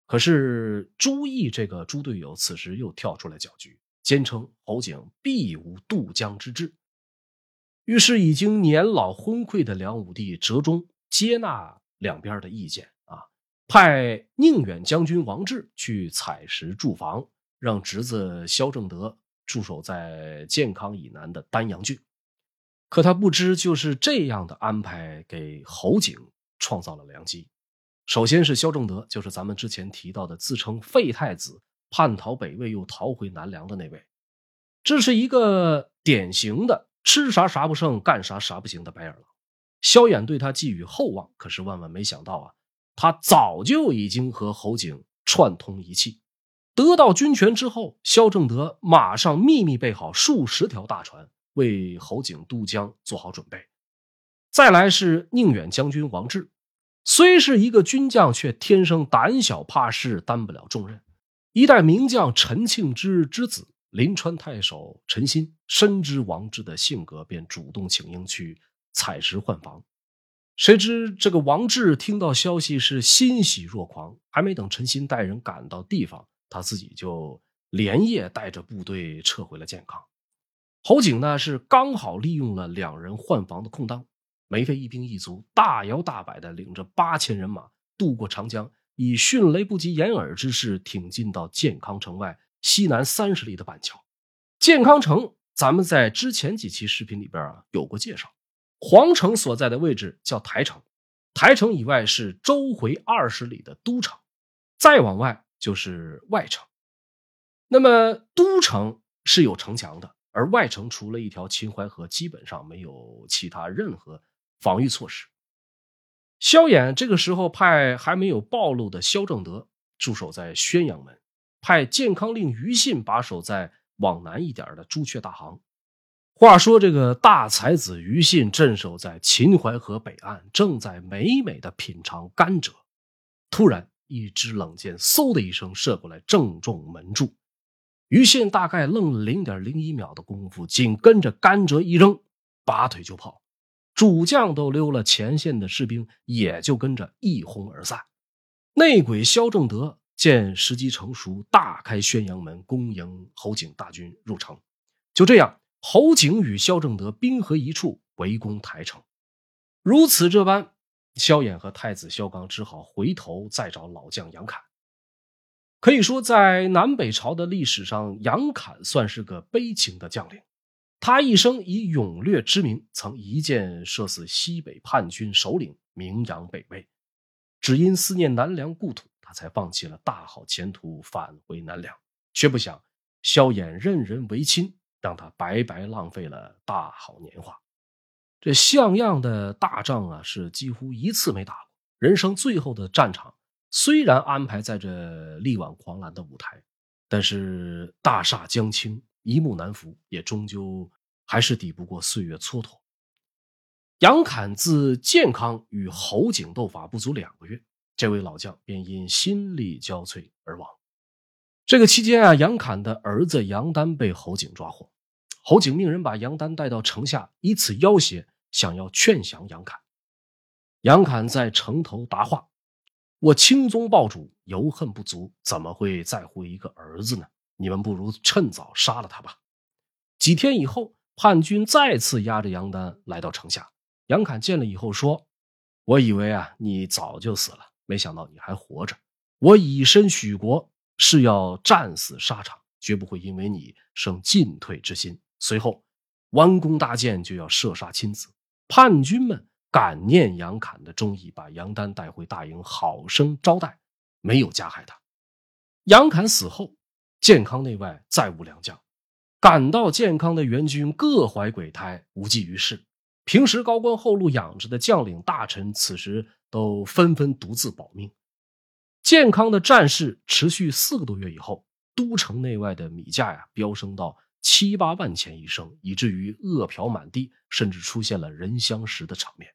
可是朱毅这个猪队友此时又跳出来搅局，坚称侯景必无渡江之志。于是，已经年老昏聩的梁武帝折中接纳两边的意见啊，派宁远将军王志去采石驻防，让侄子萧正德驻守在建康以南的丹阳郡。可他不知，就是这样的安排，给侯景创造了良机。首先是萧正德，就是咱们之前提到的自称废太子、叛逃北魏又逃回南梁的那位，这是一个典型的。吃啥啥不剩，干啥啥不行的白眼狼，萧衍对他寄予厚望，可是万万没想到啊，他早就已经和侯景串通一气。得到军权之后，萧正德马上秘密备好数十条大船，为侯景渡江做好准备。再来是宁远将军王志，虽是一个军将，却天生胆小怕事，担不了重任。一代名将陈庆之之子。临川太守陈新深知王志的性格，便主动请缨去采石换防。谁知这个王志听到消息是欣喜若狂，还没等陈新带人赶到地方，他自己就连夜带着部队撤回了建康。侯景呢是刚好利用了两人换防的空当，没费一兵一卒，大摇大摆的领着八千人马渡过长江，以迅雷不及掩耳之势挺进到建康城外。西南三十里的板桥，健康城，咱们在之前几期视频里边啊有过介绍。皇城所在的位置叫台城，台城以外是周回二十里的都城，再往外就是外城。那么都城是有城墙的，而外城除了一条秦淮河，基本上没有其他任何防御措施。萧衍这个时候派还没有暴露的萧正德驻守在宣阳门，派健康令于信把守在往南一点的朱雀大行。话说这个大才子于信镇守在秦淮河北岸，正在美美的品尝甘蔗，突然一支冷箭嗖的一声射过来，正中门柱。于信大概愣了零点零一秒的功夫，紧跟着甘蔗一扔，拔腿就跑。主将都溜了，前线的士兵也就跟着一哄而散。内鬼萧正德见时机成熟，大开宣阳门，恭迎侯景大军入城。就这样，侯景与萧正德兵合一处，围攻台城。如此这般，萧衍和太子萧纲只好回头再找老将杨侃。可以说，在南北朝的历史上，杨侃算是个悲情的将领。他一生以勇略知名，曾一箭射死西北叛军首领，名扬北魏。只因思念南梁故土，才放弃了大好前途，返回南梁。却不想萧衍任人唯亲，让他白白浪费了大好年华。这像样的大仗啊，是几乎一次没打过。人生最后的战场，虽然安排在这力挽狂澜的舞台，但是大厦将倾。一木难服，也终究还是抵不过岁月蹉跎。杨侃自健康与侯景斗法不足两个月，这位老将便因心力交瘁而亡。这个期间啊，杨侃的儿子杨丹被侯景抓获，侯景命人把杨丹带到城下，以此要挟，想要劝降杨侃。杨侃在城头答话：“我青宗报主，犹恨不足，怎么会在乎一个儿子呢？”你们不如趁早杀了他吧。几天以后，叛军再次押着杨丹来到城下。杨侃见了以后说：“我以为啊，你早就死了，没想到你还活着。我以身许国，是要战死沙场，绝不会因为你生进退之心。”随后，弯弓搭箭就要射杀亲子。叛军们感念杨侃的忠义，把杨丹带回大营，好生招待，没有加害他。杨侃死后。健康内外再无良将，赶到健康的援军各怀鬼胎，无济于事。平时高官厚禄养着的将领大臣，此时都纷纷独自保命。健康的战事持续四个多月以后，都城内外的米价呀飙升到七八万钱一升，以至于饿殍满地，甚至出现了人相食的场面。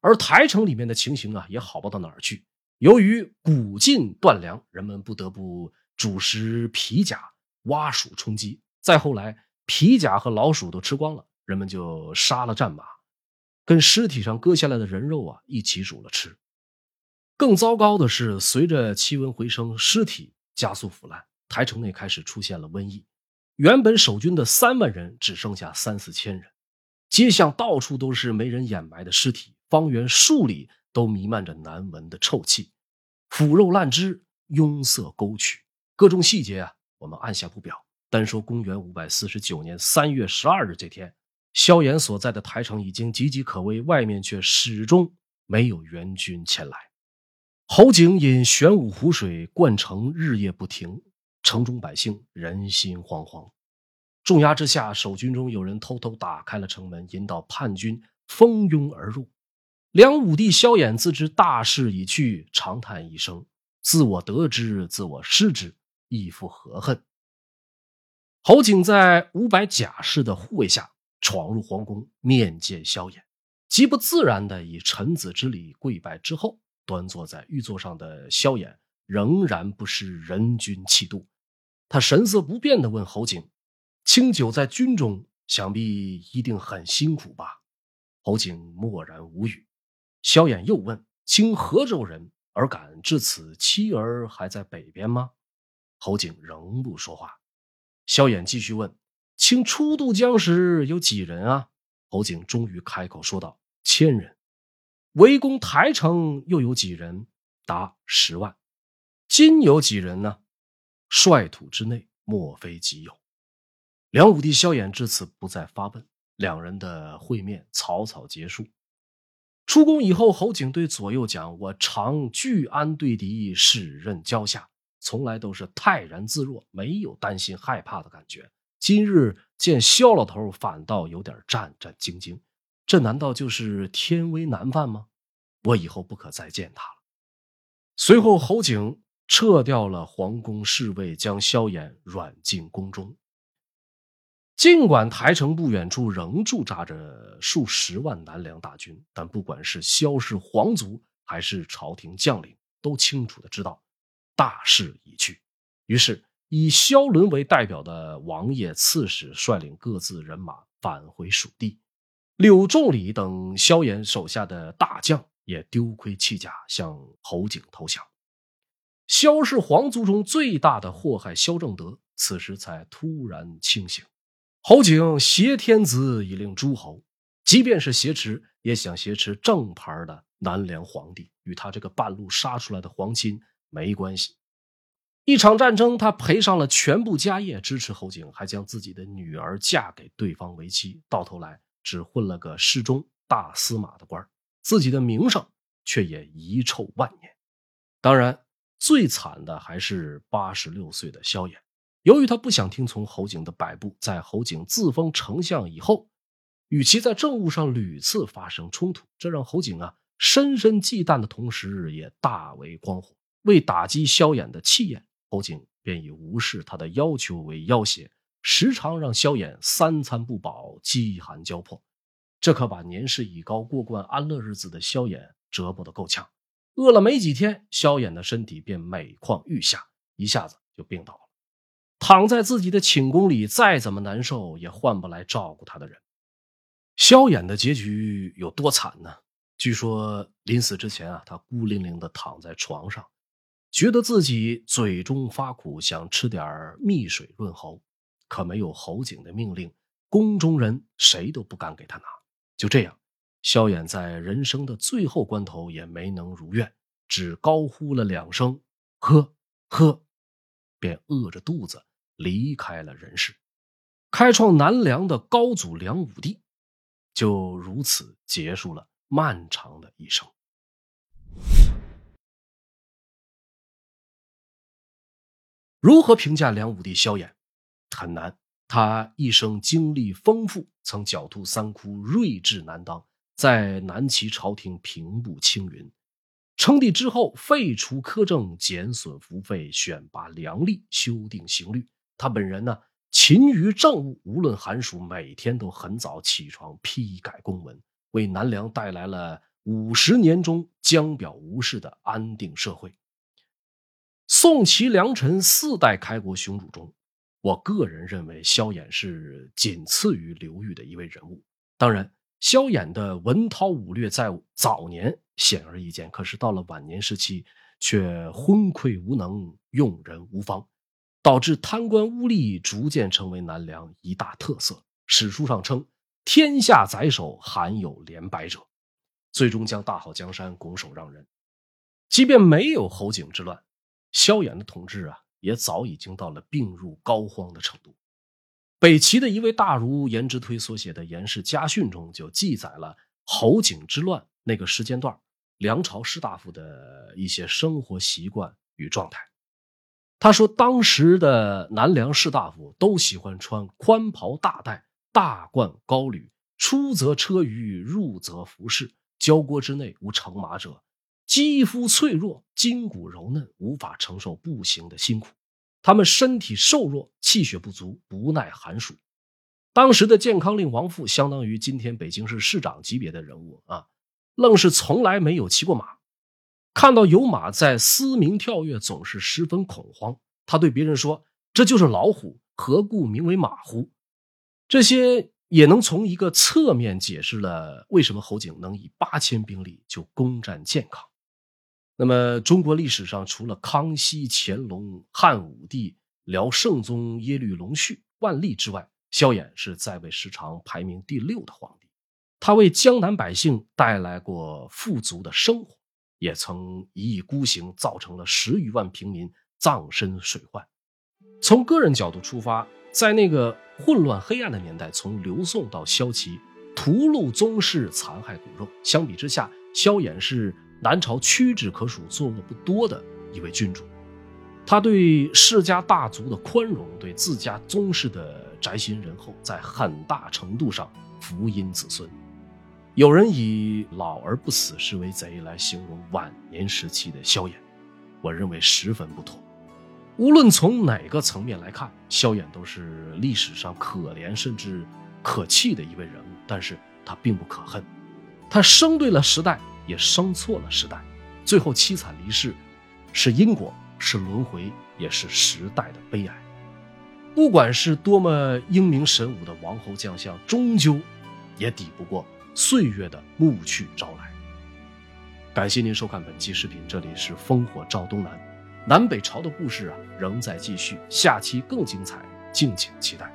而台城里面的情形啊，也好不到哪儿去。由于谷尽断粮，人们不得不。主食皮甲，挖鼠充饥。再后来，皮甲和老鼠都吃光了，人们就杀了战马，跟尸体上割下来的人肉啊一起煮了吃。更糟糕的是，随着气温回升，尸体加速腐烂，台城内开始出现了瘟疫。原本守军的三万人只剩下三四千人，街巷到处都是没人掩埋的尸体，方圆数里都弥漫着难闻的臭气，腐肉烂汁拥塞沟渠。各种细节啊，我们按下不表。单说公元五百四十九年三月十二日这天，萧衍所在的台城已经岌岌可危，外面却始终没有援军前来。侯景引玄武湖水灌城，日夜不停，城中百姓人心惶惶。重压之下，守军中有人偷偷打开了城门，引导叛军蜂拥而入。梁武帝萧衍自知大势已去，长叹一声：“自我得之，自我失之。”亦复何恨？侯景在五百甲士的护卫下闯入皇宫，面见萧衍，极不自然的以臣子之礼跪拜之后，端坐在玉座上的萧衍仍然不失人君气度。他神色不变的问侯景：“清酒在军中，想必一定很辛苦吧？”侯景默然无语。萧衍又问：“清河州人，而敢至此？妻儿还在北边吗？”侯景仍不说话，萧衍继续问：“卿初渡江时有几人啊？”侯景终于开口说道：“千人。”围攻台城又有几人？达十万。今有几人呢？率土之内，莫非己有？梁武帝萧衍至此不再发问，两人的会面草草结束。出宫以后，侯景对左右讲：“我常聚安对敌，使任交下。”从来都是泰然自若，没有担心害怕的感觉。今日见萧老头，反倒有点战战兢兢。这难道就是天威难犯吗？我以后不可再见他了。随后，侯景撤掉了皇宫侍卫，将萧衍软禁宫中。尽管台城不远处仍驻扎着数十万南梁大军，但不管是萧氏皇族还是朝廷将领，都清楚的知道大势已去。于是，以萧伦为代表的王爷、刺史率领各自人马返回蜀地。柳仲礼等萧衍手下的大将也丢盔弃甲，向侯景投降。萧氏皇族中最大的祸害萧正德，此时才突然清醒。侯景挟天子以令诸侯，即便是挟持，也想挟持正牌的南梁皇帝，与他这个半路杀出来的皇亲没关系。一场战争，他赔上了全部家业支持侯景，还将自己的女儿嫁给对方为妻，到头来只混了个侍中、大司马的官自己的名声却也遗臭万年。当然，最惨的还是八十六岁的萧衍。由于他不想听从侯景的摆布，在侯景自封丞相以后，与其在政务上屡次发生冲突，这让侯景啊深深忌惮的同时，也大为光火。为打击萧衍的气焰，侯景便以无视他的要求为要挟，时常让萧衍三餐不饱，饥寒交迫。这可把年事已高、过惯安乐日子的萧衍折磨得够呛。饿了没几天，萧衍的身体便每况愈下，一下子就病倒了。躺在自己的寝宫里，再怎么难受也换不来照顾他的人。萧衍的结局有多惨呢？据说临死之前啊，他孤零零的躺在床上，觉得自己嘴中发苦，想吃点蜜水润喉，可没有侯景的命令，宫中人谁都不敢给他拿。就这样，萧衍在人生的最后关头也没能如愿，只高呼了两声“喝喝”，便饿着肚子。离开了人世，开创南梁的高祖梁武帝就如此结束了漫长的一生。如何评价梁武帝萧衍？很难。他一生经历丰富，曾狡兔三窟，睿智难当，在南齐朝廷平步青云。称帝之后，废除苛政，减损服费，选拔良吏，修订刑律。他本人呢，勤于政务，无论寒暑，每天都很早起床批改公文，为南梁带来了五十年中江表无事的安定社会。宋齐梁陈四代开国雄主中，我个人认为萧衍是仅次于刘裕的一位人物。当然，萧衍的文韬武略在早年显而易见，可是到了晚年时期，却昏聩无能，用人无方。导致贪官污吏逐渐成为南梁一大特色。史书上称：“天下宰首，罕有连白者。”最终将大好江山拱手让人。即便没有侯景之乱，萧衍的统治啊，也早已经到了病入膏肓的程度。北齐的一位大儒颜之推所写的《颜氏家训》中就记载了侯景之乱那个时间段，梁朝士大夫的一些生活习惯与状态。他说：“当时的南梁士大夫都喜欢穿宽袍大带、大冠高履，出则车舆，入则服饰。交国之内无乘马者，肌肤脆弱，筋骨柔嫩，无法承受步行的辛苦。他们身体瘦弱，气血不足，不耐寒暑。当时的健康令王父，相当于今天北京市市长级别的人物啊，愣是从来没有骑过马。”看到有马在嘶鸣跳跃，总是十分恐慌。他对别人说：“这就是老虎，何故名为马虎？”这些也能从一个侧面解释了为什么侯景能以八千兵力就攻占建康。那么，中国历史上除了康熙、乾隆、汉武帝、辽圣宗耶律隆绪、万历之外，萧衍是在位时长排名第六的皇帝。他为江南百姓带来过富足的生活。也曾一意孤行，造成了十余万平民葬身水患。从个人角度出发，在那个混乱黑暗的年代，从刘宋到萧齐，屠戮宗室，残害骨肉。相比之下，萧衍是南朝屈指可数、作恶不多的一位君主。他对世家大族的宽容，对自家宗室的宅心仁厚，在很大程度上福荫子孙。有人以“老而不死是为贼”来形容晚年时期的萧衍，我认为十分不妥。无论从哪个层面来看，萧衍都是历史上可怜甚至可气的一位人物，但是他并不可恨。他生对了时代，也生错了时代，最后凄惨离世，是因果，是轮回，也是时代的悲哀。不管是多么英明神武的王侯将相，终究也抵不过岁月的暮去朝来。感谢您收看本期视频，这里是烽火照东南，南北朝的故事啊仍在继续，下期更精彩，敬请期待。